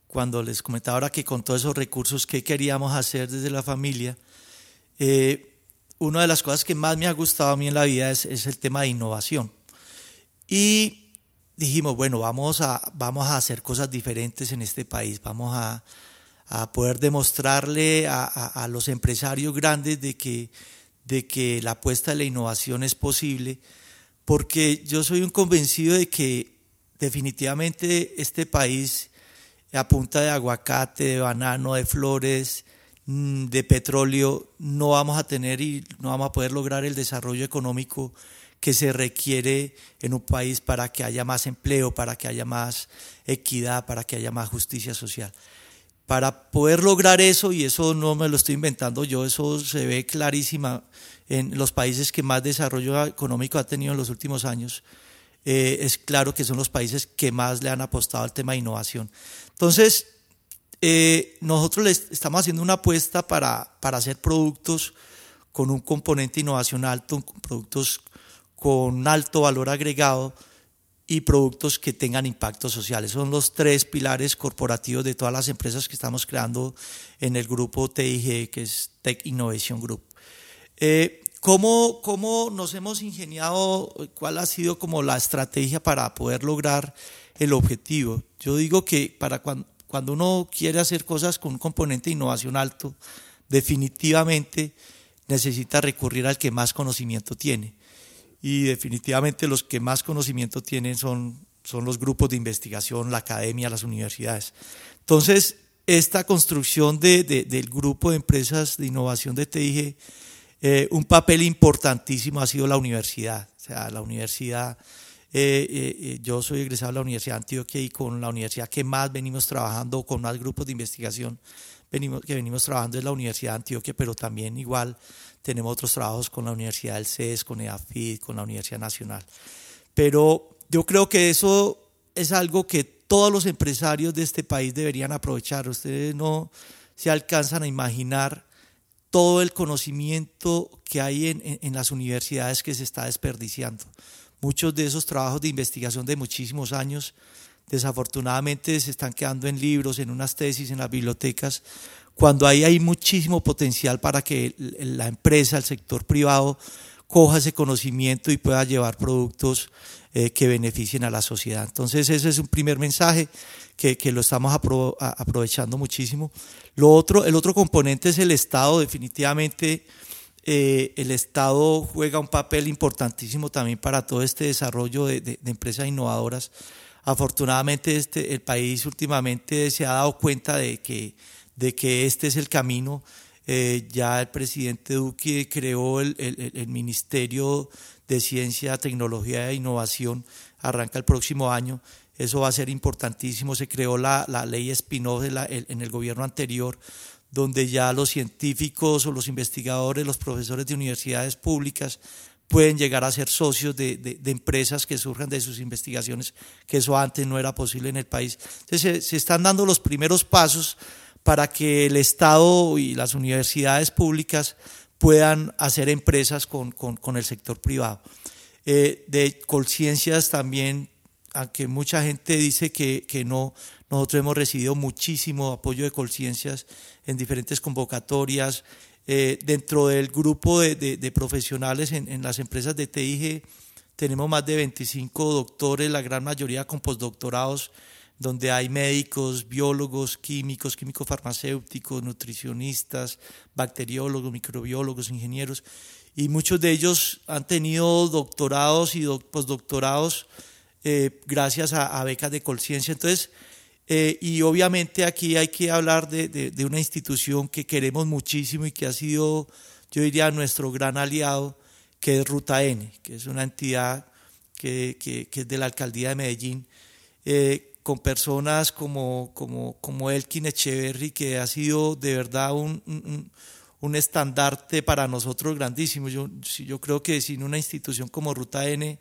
cuando les comentaba ahora que con todos esos recursos que queríamos hacer desde la familia, eh, una de las cosas que más me ha gustado a mí en la vida es, es el tema de innovación. Y dijimos, bueno, vamos a, vamos a hacer cosas diferentes en este país, vamos a, a poder demostrarle a, a, los empresarios grandes de que, de que la apuesta de la innovación es posible, porque yo soy un convencido de que definitivamente este país a punta de aguacate, de banano, de flores, mm, de petróleo, no vamos a tener y no vamos a poder lograr el desarrollo económico que se requiere en un país para que haya más empleo, para que haya más equidad, para que haya más justicia social. Para poder lograr eso, y eso no me lo estoy inventando yo, eso se ve clarísima en los países que más desarrollo económico ha tenido en los últimos años, eh, es claro que son los países que más le han apostado al tema de innovación. Entonces, eh, nosotros les estamos haciendo una apuesta para, para hacer productos con un componente innovación alto, productos con alto valor agregado y productos que tengan impactos sociales. Son los tres pilares corporativos de todas las empresas que estamos creando en el grupo TIG, que es Tech Innovation Group. Eh, ¿cómo, ¿Cómo nos hemos ingeniado? ¿Cuál ha sido como la estrategia para poder lograr el objetivo? Yo digo que para cuando, cuando uno quiere hacer cosas con un componente de innovación alto, definitivamente necesita recurrir al que más conocimiento tiene. Y definitivamente los que más conocimiento tienen son, son los grupos de investigación, la academia, las universidades. Entonces, esta construcción de, del grupo de empresas de innovación de TIG, eh, un papel importantísimo ha sido la universidad. O sea, la universidad, eh, eh, yo soy egresado de la Universidad de Antioquia y con la universidad que más venimos trabajando, con más grupos de investigación venimos, que venimos trabajando es la Universidad de Antioquia, pero también igual tenemos otros trabajos con la Universidad del CES, con EAFID, con la Universidad Nacional. Pero yo creo que eso es algo que todos los empresarios de este país deberían aprovechar. Ustedes no se alcanzan a imaginar todo el conocimiento que hay en, en, las universidades que se está desperdiciando. Muchos de esos trabajos de investigación de muchísimos años desafortunadamente se están quedando en libros, en unas tesis, en las bibliotecas, cuando ahí hay muchísimo potencial para que la empresa, el sector privado, coja ese conocimiento y pueda llevar productos eh, que beneficien a la sociedad. Entonces ese es un primer mensaje que, que lo estamos aprovechando muchísimo. Lo otro, el otro componente es el Estado, definitivamente. Eh, el Estado juega un papel importantísimo también para todo este desarrollo de, de, empresas innovadoras. Afortunadamente este, el país últimamente se ha dado cuenta de que, de que este es el camino. Eh, ya el presidente Duque creó el, el, Ministerio de Ciencia, Tecnología e Innovación, arranca el próximo año. Eso va a ser importantísimo. Se creó la, la ley Espinosa en el gobierno anterior, donde ya los científicos o los investigadores, los profesores de universidades públicas pueden llegar a ser socios de, de, empresas que surjan de sus investigaciones, que eso antes no era posible en el país. Entonces se, están dando los primeros pasos para que el Estado y las universidades públicas puedan hacer empresas con, con, el sector privado. Eh, de Colciencias también, aunque mucha gente dice que, que no, nosotros hemos recibido muchísimo apoyo de Colciencias en diferentes convocatorias, eh, dentro del grupo de, de, de profesionales en, en, las empresas de TIG tenemos más de 25 doctores, la gran mayoría con postdoctorados, donde hay médicos, biólogos, químicos, químicos farmacéuticos, nutricionistas, bacteriólogos, microbiólogos, ingenieros, y muchos de ellos han tenido doctorados y postdoctorados eh, gracias a, becas de conciencia. Entonces, eh, y obviamente aquí hay que hablar de, de, una institución que queremos muchísimo y que ha sido, yo diría, nuestro gran aliado, que es Ruta N, que es una entidad que, que, que es de la alcaldía de Medellín, eh, con personas como, como, como Elkin Echeverry, que ha sido de verdad un, un, un estandarte para nosotros grandísimo. Yo, yo creo que sin una institución como Ruta N,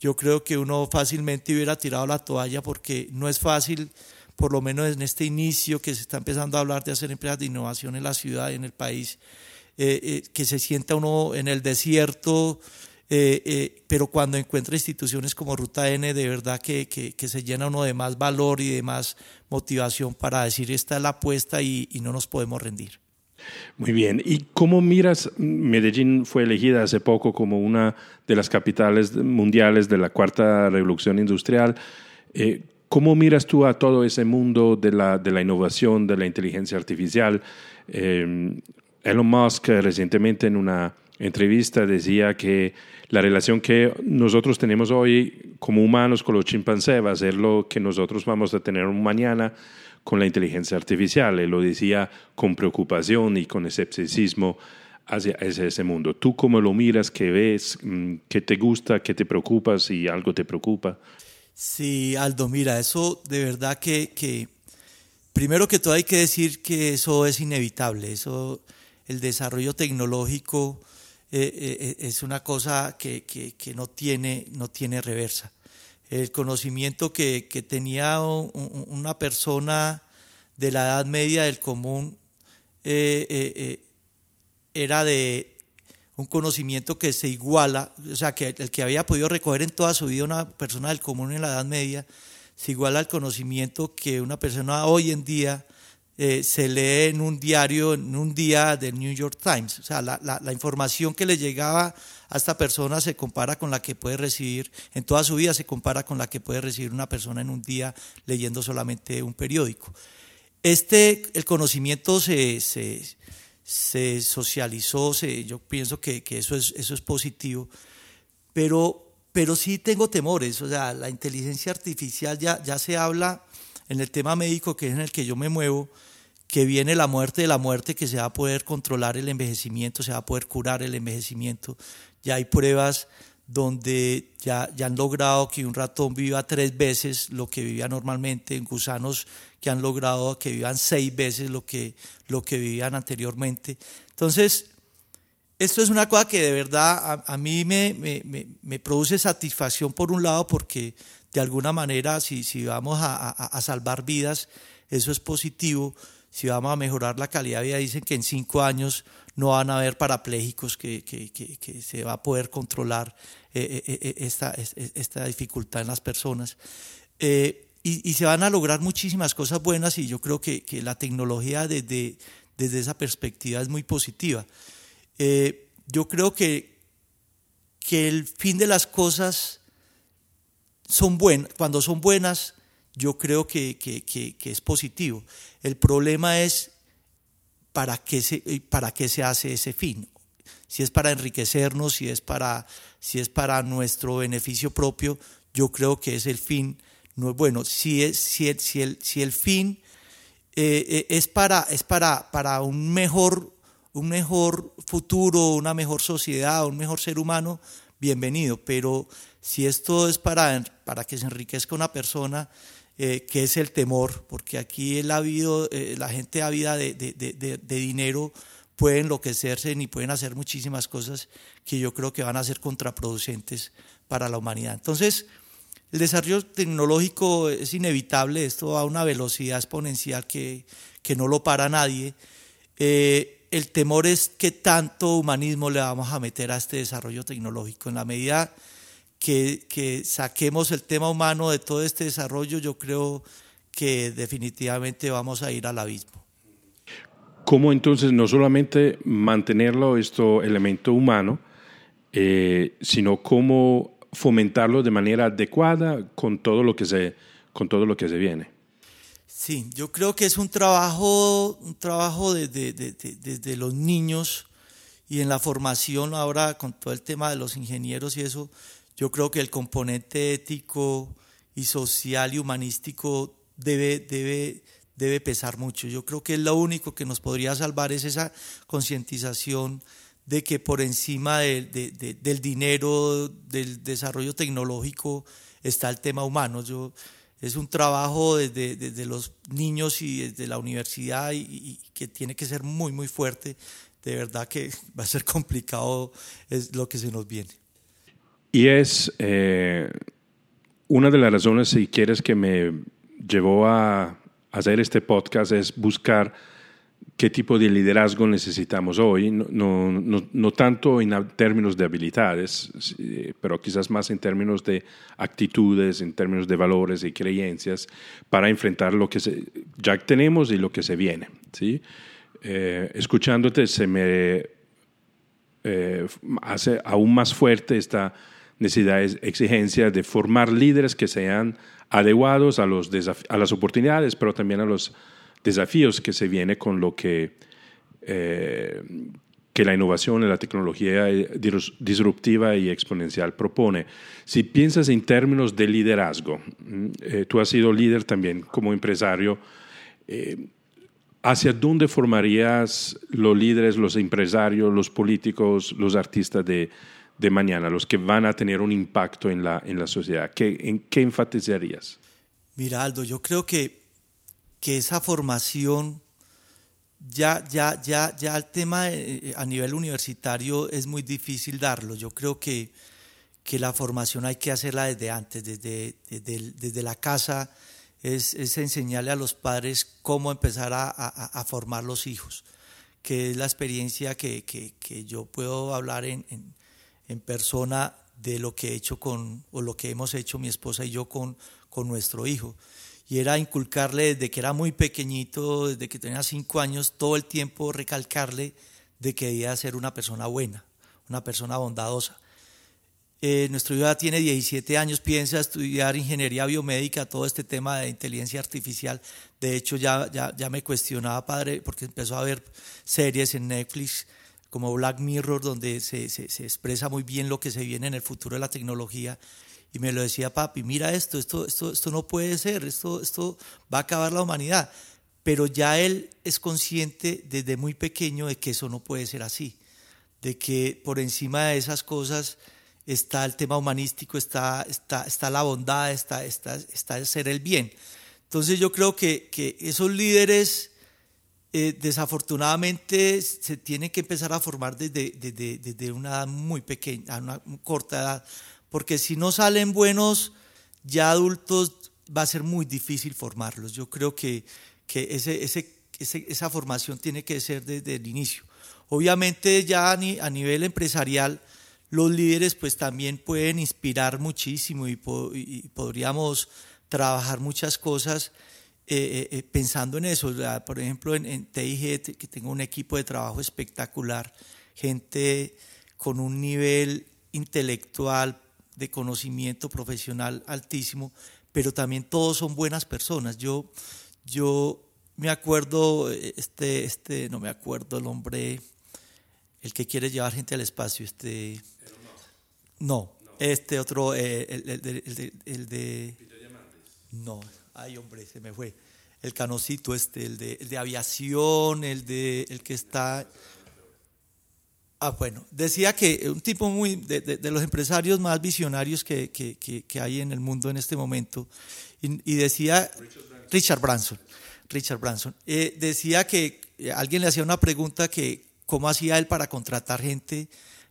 yo creo que uno fácilmente hubiera tirado la toalla porque no es fácil por lo menos en este inicio que se está empezando a hablar de hacer empresas de innovación en la ciudad y en el país, eh, eh, que se sienta uno en el desierto, eh, eh, pero cuando encuentra instituciones como Ruta N, de verdad que, que, que, se llena uno de más valor y de más motivación para decir esta es la apuesta y, y no nos podemos rendir. Muy bien. ¿Y cómo miras? Medellín fue elegida hace poco como una de las capitales mundiales de la cuarta revolución industrial. Eh, ¿Cómo miras tú a todo ese mundo de la, de la innovación, de la inteligencia artificial? Eh, Elon Musk recientemente en una entrevista decía que la relación que nosotros tenemos hoy como humanos con los chimpancés va a ser lo que nosotros vamos a tener mañana con la inteligencia artificial. Él lo decía con preocupación y con escepticismo hacia ese mundo. ¿Tú cómo lo miras? ¿Qué ves? Mm, ¿Qué te gusta? ¿Qué te preocupa? Si algo te preocupa. Sí, Aldo, mira, eso de verdad que, que, primero que todo hay que decir que eso es inevitable, eso, el desarrollo tecnológico eh, eh, es una cosa que, que, no, tiene, no tiene reversa. El conocimiento que, que tenía un, una persona de la edad media del común eh, eh era de un conocimiento que se iguala, o sea, que el que había podido recoger en toda su vida una persona del común en la Edad Media, se iguala al conocimiento que una persona hoy en día eh, se lee en un diario, en un día del New York Times. O sea, la, la, la, información que le llegaba a esta persona se compara con la que puede recibir, en toda su vida se compara con la que puede recibir una persona en un día leyendo solamente un periódico. Este, el conocimiento se, se se socializó, se, yo pienso que, que, eso, es, eso es positivo, pero, pero sí tengo temores, o sea, la inteligencia artificial ya, ya se habla en el tema médico, que es en el que yo me muevo, que viene la muerte de la muerte, que se va a poder controlar el envejecimiento, se va a poder curar el envejecimiento. Ya hay pruebas donde ya, ya han logrado que un ratón viva tres veces lo que vivía normalmente, en gusanos que han logrado que vivan seis veces lo que, lo que vivían anteriormente. Entonces, esto es una cosa que de verdad a, mí me, me, me, produce satisfacción por un lado porque de alguna manera si, si vamos a, a salvar vidas, eso es positivo, si vamos a mejorar la calidad de vida, dicen que en cinco años no van a haber parapléjicos, que, que, se va a poder controlar eh, eh, eh, esta, esta, dificultad en las personas. y, y, se van a lograr muchísimas cosas buenas y yo creo que, la tecnología desde, desde esa perspectiva es muy positiva. yo creo que, que el fin de las cosas son buenas, cuando son buenas, yo creo que, es positivo. El problema es para qué, se, para qué se hace ese fin. Si es para enriquecernos, si es para, si es para nuestro beneficio propio, yo creo que es el fin. No es bueno. Si, es, si, el, si, el, si el fin eh, eh, es, para, es para, para un, mejor, un mejor futuro, una mejor sociedad, un mejor ser humano, bienvenido. Pero si esto es para, para que se enriquezca una persona, eh, que es el temor, porque aquí el habido, eh, la gente ávida de, de, de, de, dinero puede enloquecerse y pueden hacer muchísimas cosas que yo creo que van a ser contraproducentes para la humanidad. Entonces, el desarrollo tecnológico es inevitable, esto va a una velocidad exponencial que, que no lo para nadie. Eh, el temor es qué tanto humanismo le vamos a meter a este desarrollo tecnológico. En la medida que, saquemos el tema humano de todo este desarrollo, yo creo que definitivamente vamos a ir al abismo. ¿Cómo entonces no solamente mantenerlo, esto elemento humano, eh, sino cómo fomentarlo de manera adecuada con todo lo que se, con todo lo que se viene? Sí, yo creo que es un trabajo, un trabajo desde, desde los niños y en la formación ahora con todo el tema de los ingenieros y eso, yo creo que el componente ético y social y humanístico debe, debe, debe pesar mucho. Yo creo que es lo único que nos podría salvar es esa concientización de que por encima del dinero, del desarrollo tecnológico, está el tema humano. Yo, es un trabajo desde, desde, los niños y desde la universidad y, que tiene que ser muy, muy fuerte. De verdad que va a ser complicado es lo que se nos viene. Y es eh, una de las razones, si quieres, que me llevó a hacer este podcast, es buscar qué tipo de liderazgo necesitamos hoy, no, no, no, tanto en términos de habilidades, pero quizás más en términos de actitudes, en términos de valores y creencias, para enfrentar lo que ya tenemos y lo que se viene. ¿sí? Eh, escuchándote se me eh, hace aún más fuerte esta necesidades, exigencias de formar líderes que sean adecuados a, los a las oportunidades, pero también a los desafíos que se viene con lo que, eh, que la innovación y la tecnología disruptiva y exponencial propone. Si piensas en términos de liderazgo, mm, eh, tú has sido líder también como empresario, eh, ¿hacia dónde formarías los líderes, los empresarios, los políticos, los artistas de, de mañana, los que van a tener un impacto en la, en la sociedad? ¿Qué, ¿En qué enfatizarías? Mira, Aldo, yo creo que, que esa formación, ya, ya, ya, ya el tema eh, a nivel universitario es muy difícil darlo. Yo creo que, que la formación hay que hacerla desde antes, desde, desde, desde la casa, es, es, enseñarle a los padres cómo empezar a, a, a, formar los hijos, que es la experiencia que, que, que yo puedo hablar en, en en persona de lo que he hecho con, o lo que hemos hecho mi esposa y yo con, con nuestro hijo. Y era inculcarle desde que era muy pequeñito, desde que tenía cinco años, todo el tiempo recalcarle de que debía ser una persona buena, una persona bondadosa. Eh, nuestro hijo ya tiene 17 años, piensa estudiar ingeniería biomédica, todo este tema de inteligencia artificial. De hecho, ya, ya, ya me cuestionaba, padre, porque empezó a ver series en Netflix como Black Mirror, donde se, se, expresa muy bien lo que se viene en el futuro de la tecnología. Y me lo decía papi, mira esto, esto, esto, esto no puede ser, esto, esto va a acabar la humanidad. Pero ya él es consciente desde muy pequeño de que eso no puede ser así, de que por encima de esas cosas está el tema humanístico, está, está, está la bondad, está, está, está el ser el bien. Entonces yo creo que, que esos líderes eh, desafortunadamente se tienen que empezar a formar desde, desde, desde, una edad muy pequeña, una corta edad, porque si no salen buenos ya adultos va a ser muy difícil formarlos. Yo creo que, que ese, ese, esa formación tiene que ser desde el inicio. Obviamente ya a, nivel empresarial los líderes pues también pueden inspirar muchísimo y, podríamos trabajar muchas cosas eh, eh, eh, pensando en eso. Por ejemplo, en, en, TIG, que tengo un equipo de trabajo espectacular, gente con un nivel intelectual, de conocimiento profesional altísimo, pero también todos son buenas personas. Yo, yo me acuerdo, este, este, no me acuerdo el hombre, el que quiere llevar gente al espacio, este... No, este otro, eh, el, el, el, de... No, ay hombre, se me fue. El canocito este, el de, el de aviación, el de el que está... Ah, bueno, decía que un tipo muy de, de, los empresarios más visionarios que, que, que, hay en el mundo en este momento, y, decía Richard Branson, Richard Branson, eh, decía que alguien le hacía una pregunta que cómo hacía él para contratar gente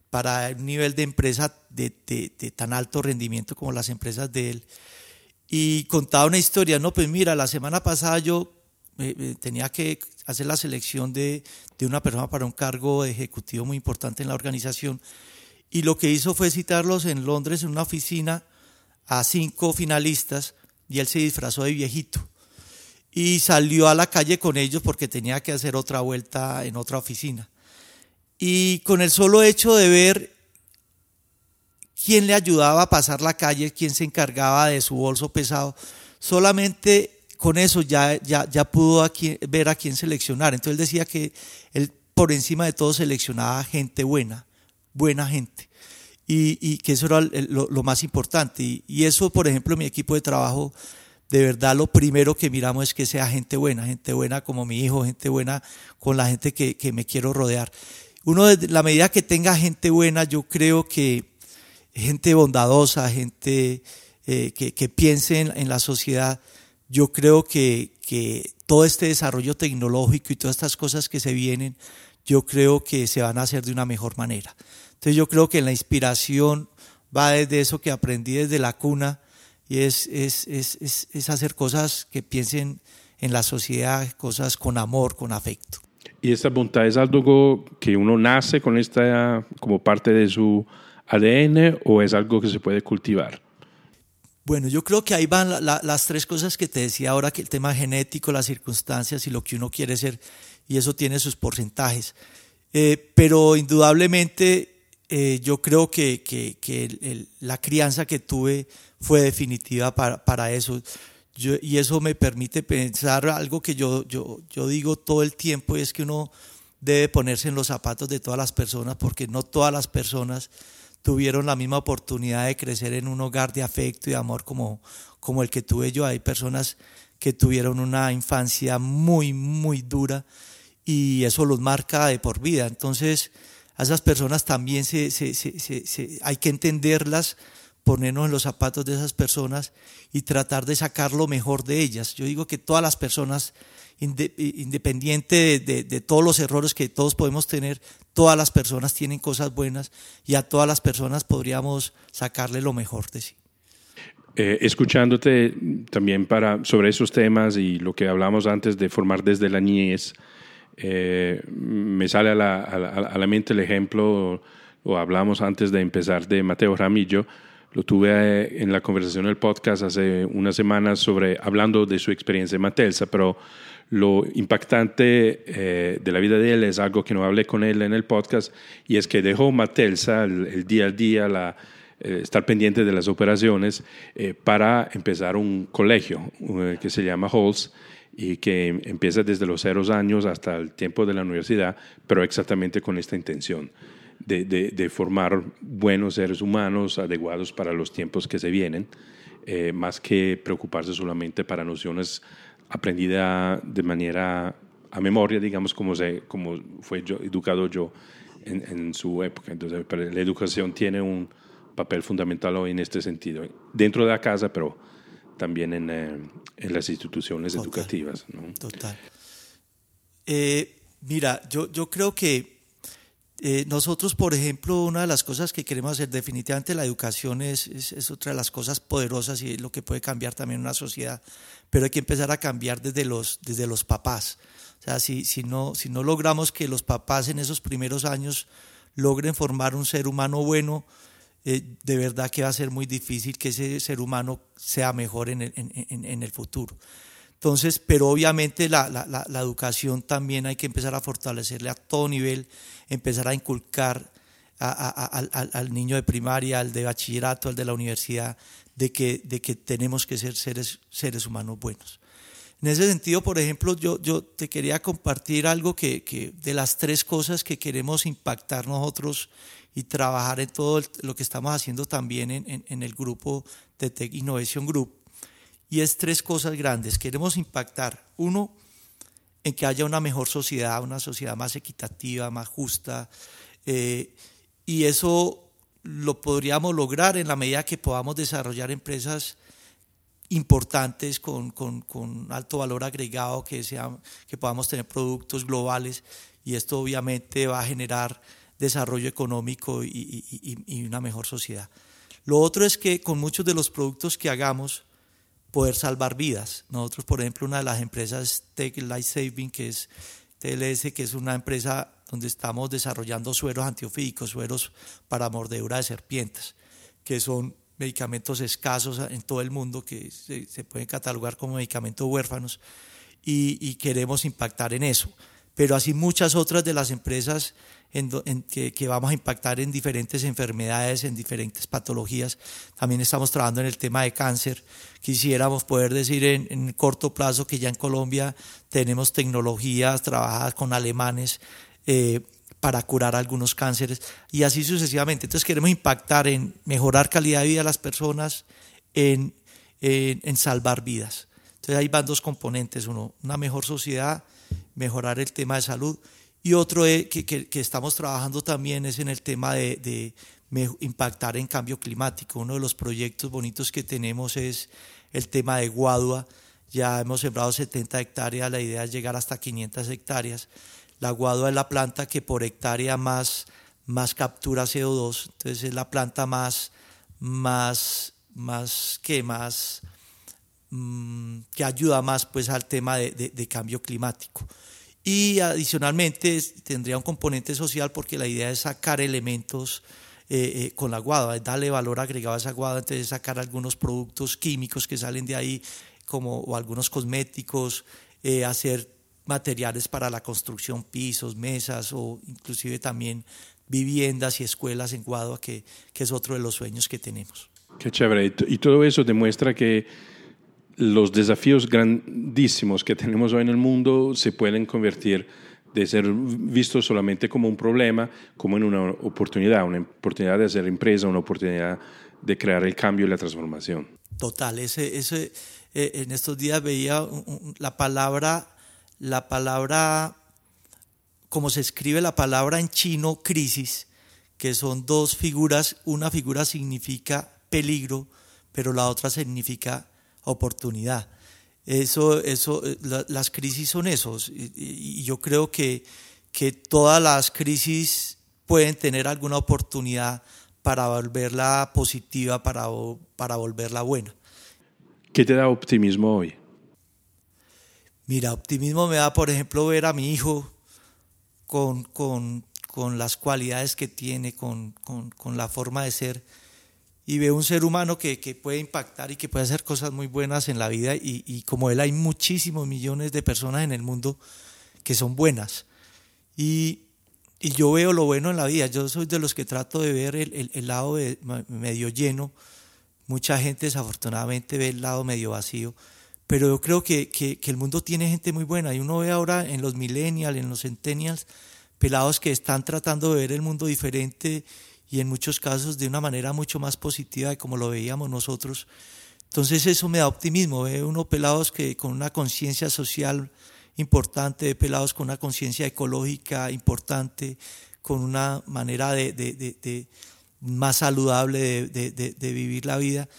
para un nivel de empresa de, tan alto rendimiento como las empresas de él. Y contaba una historia, no, pues mira, la semana pasada yo eh, eh, tenía que hacer la selección de, de, una persona para un cargo ejecutivo muy importante en la organización y lo que hizo fue citarlos en Londres en una oficina a cinco finalistas y él se disfrazó de viejito y salió a la calle con ellos porque tenía que hacer otra vuelta en otra oficina. Y con el solo hecho de ver quién le ayudaba a pasar la calle, quién se encargaba de su bolso pesado, solamente con eso ya, ya, ya pudo ver a quién seleccionar. Entonces él decía que él por encima de todo seleccionaba gente buena, buena gente. Y, y que eso era lo, más importante. Y, eso, por ejemplo, mi equipo de trabajo, de verdad lo primero que miramos es que sea gente buena, gente buena como mi hijo, gente buena con la gente que, que me quiero rodear uno, de la medida que tenga gente buena, yo creo que gente bondadosa, gente eh, que, que, piense en, la sociedad, yo creo que, que todo este desarrollo tecnológico y todas estas cosas que se vienen, yo creo que se van a hacer de una mejor manera. Entonces yo creo que la inspiración va desde eso que aprendí desde la cuna y es, es, es, es hacer cosas que piensen en la sociedad, cosas con amor, con afecto. ¿Y esta bondad es algo que uno nace con esta como parte de su ADN o es algo que se puede cultivar? Bueno, yo creo que ahí van las tres cosas que te decía ahora, que el tema genético, las circunstancias y lo que uno quiere ser, y eso tiene sus porcentajes. Eh, pero indudablemente eh, yo creo que, que, la crianza que tuve fue definitiva para, para eso y eso me permite pensar algo que yo, yo, yo digo todo el tiempo, es que uno debe ponerse en los zapatos de todas las personas, porque no todas las personas tuvieron la misma oportunidad de crecer en un hogar de afecto y amor como, como el que tuve yo. Hay personas que tuvieron una infancia muy, muy dura y eso los marca de por vida. Entonces, a esas personas también se, se, se, hay que entenderlas ponernos en los zapatos de esas personas y tratar de sacar lo mejor de ellas. Yo digo que todas las personas, independiente de, todos los errores que todos podemos tener, todas las personas tienen cosas buenas y a todas las personas podríamos sacarle lo mejor de sí. Eh, escuchándote también para, sobre esos temas y lo que hablamos antes de formar desde la niñez, eh, me sale a la, a la, mente el ejemplo, o hablamos antes de empezar, de Mateo Ramillo, lo tuve eh, en la conversación del podcast hace unas semanas sobre hablando de su experiencia en Matelsa, pero lo impactante eh, de la vida de él es algo que no hablé con él en el podcast y es que dejó Matelsa el, día a día, la, eh, estar pendiente de las operaciones para empezar un colegio que se llama Halls y que empieza desde los ceros años hasta el tiempo de la universidad, pero exactamente con esta intención. De, de, formar buenos seres humanos adecuados para los tiempos que se vienen, más que preocuparse solamente para nociones aprendidas de manera a memoria, digamos, como, se, como fue yo, educado yo en, en, su época. Entonces, la educación tiene un papel fundamental hoy en este sentido, dentro de la casa, pero también en, eh, en las instituciones educativas. ¿no? Total. Eh, mira, yo, yo creo que eh, nosotros, por ejemplo, una de las cosas que queremos hacer, definitivamente la educación es, es, es, otra de las cosas poderosas y es lo que puede cambiar también una sociedad, pero hay que empezar a cambiar desde los, desde los papás. O sea, si, si, no, si no logramos que los papás en esos primeros años logren formar un ser humano bueno, eh, de verdad que va a ser muy difícil que ese ser humano sea mejor en el, en, el futuro. Entonces, pero obviamente la, la, la, educación también hay que empezar a fortalecerle a todo nivel, empezar a inculcar a, a, al, al, niño de primaria, al de bachillerato, al de la universidad, de que, de que tenemos que ser seres, seres humanos buenos. En ese sentido, por ejemplo, yo, yo te quería compartir algo que, que de las tres cosas que queremos impactar nosotros y trabajar en todo lo que estamos haciendo también en, en, el grupo de Tech Innovation Group. Y es tres cosas grandes. Queremos impactar, uno, en que haya una mejor sociedad, una sociedad más equitativa, más justa. Eh, y eso lo podríamos lograr en la medida que podamos desarrollar empresas importantes con, con, con alto valor agregado, que, sea, que podamos tener productos globales y esto obviamente va a generar desarrollo económico y, y, y, una mejor sociedad. Lo otro es que con muchos de los productos que hagamos, poder salvar vidas. Nosotros, por ejemplo, una de las empresas Tech Life Saving, que es TLS, que es una empresa donde estamos desarrollando sueros antiofídicos, sueros para mordedura de serpientes, que son medicamentos escasos en todo el mundo que se, pueden catalogar como medicamentos huérfanos y, queremos impactar en eso. Pero así muchas otras de las empresas en, que, vamos a impactar en diferentes enfermedades, en diferentes patologías. También estamos trabajando en el tema de cáncer. Quisiéramos poder decir en corto plazo que ya en Colombia tenemos tecnologías trabajadas con alemanes eh, para curar algunos cánceres y así sucesivamente. Entonces queremos impactar en mejorar calidad de vida de las personas, en, en, en salvar vidas. Entonces ahí van dos componentes, uno, una mejor sociedad, mejorar el tema de salud y otro que, que, que, estamos trabajando también es en el tema de, de impactar en cambio climático. Uno de los proyectos bonitos que tenemos es el tema de Guadua. Ya hemos sembrado 70 hectáreas, la idea es llegar hasta 500 hectáreas la guadua es la planta que por hectárea más, más captura CO2, entonces es la planta más, más, más que más, mmm, que ayuda más pues al tema de, cambio climático. Y adicionalmente tendría un componente social porque la idea es sacar elementos eh, eh, con la guadua, es darle valor agregado a esa guadua, entonces sacar algunos productos químicos que salen de ahí, como o algunos cosméticos, eh, hacer materiales para la construcción, pisos, mesas o inclusive también viviendas y escuelas en Guadua, que, que es otro de los sueños que tenemos. Qué chévere. Y todo eso demuestra que los desafíos grandísimos que tenemos hoy en el mundo se pueden convertir de ser vistos solamente como un problema, como en una oportunidad, una oportunidad de hacer empresa, una oportunidad de crear el cambio y la transformación. Total, ese, ese, eh, en estos días veía la palabra la palabra, como se escribe la palabra en chino, crisis, que son dos figuras, una figura significa peligro, pero la otra significa oportunidad. Eso, eso, la, las crisis son esos, y, y, yo creo que, que todas las crisis pueden tener alguna oportunidad para volverla positiva, para, para volverla buena. ¿Qué te da optimismo hoy? Mira, optimismo me da, por ejemplo, ver a mi hijo con, con, con las cualidades que tiene, con, con, la forma de ser, y veo un ser humano que, que, puede impactar y que puede hacer cosas muy buenas en la vida, y, y como él hay muchísimos millones de personas en el mundo que son buenas. Y, y yo veo lo bueno en la vida. Yo soy de los que trato de ver el, el, lado medio lleno. Mucha gente desafortunadamente ve el lado medio vacío. Pero yo creo que, que, el mundo tiene gente muy buena. Y uno ve ahora en los millennials, en los centennials, pelados que están tratando de ver el mundo diferente y en muchos casos de una manera mucho más positiva de como lo veíamos nosotros. Entonces eso me da optimismo, ve uno pelados que con una conciencia social importante, de pelados con una conciencia ecológica importante, con una manera de, de, de, más saludable de, vivir la vida.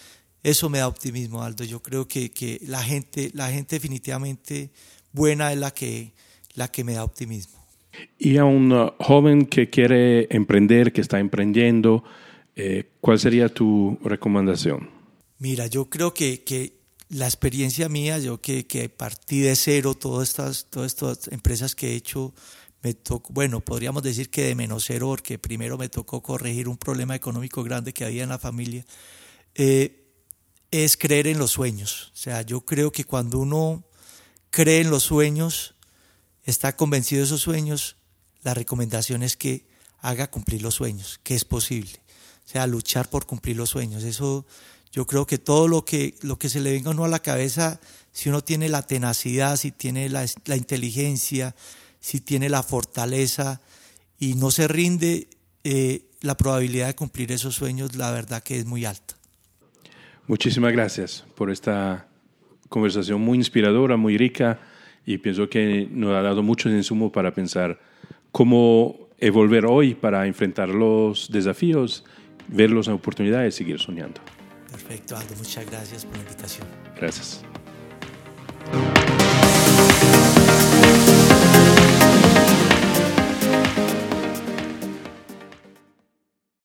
Eso me da optimismo, Aldo. Yo creo que, que, la, gente, la gente definitivamente buena es la que, la que me da optimismo. Y a un uh, joven que quiere emprender, que está emprendiendo, eh, ¿cuál sería tu recomendación? Mira, yo creo que, que la experiencia mía, yo que, que partí de cero, todas estas, todas estas empresas que he hecho, me tocó, bueno, podríamos decir que de menos cero, porque primero me tocó corregir un problema económico grande que había en la familia, eh, es creer en los sueños. O sea, yo creo que cuando uno cree en los sueños, está convencido de esos sueños, la recomendación es que haga cumplir los sueños, que es posible. O sea, luchar por cumplir los sueños. Eso yo creo que todo lo que, lo que se le venga a uno a la cabeza, si uno tiene la tenacidad, si tiene la, la inteligencia, si tiene la fortaleza y no se rinde, eh, la probabilidad de cumplir esos sueños, la verdad que es muy alta. Muchísimas gracias por esta conversación muy inspiradora, muy rica y pienso que nos ha dado mucho insumo para pensar cómo evolver hoy para enfrentar los desafíos, ver las oportunidades y seguir soñando. Perfecto, Aldo. Muchas gracias por la invitación. Gracias.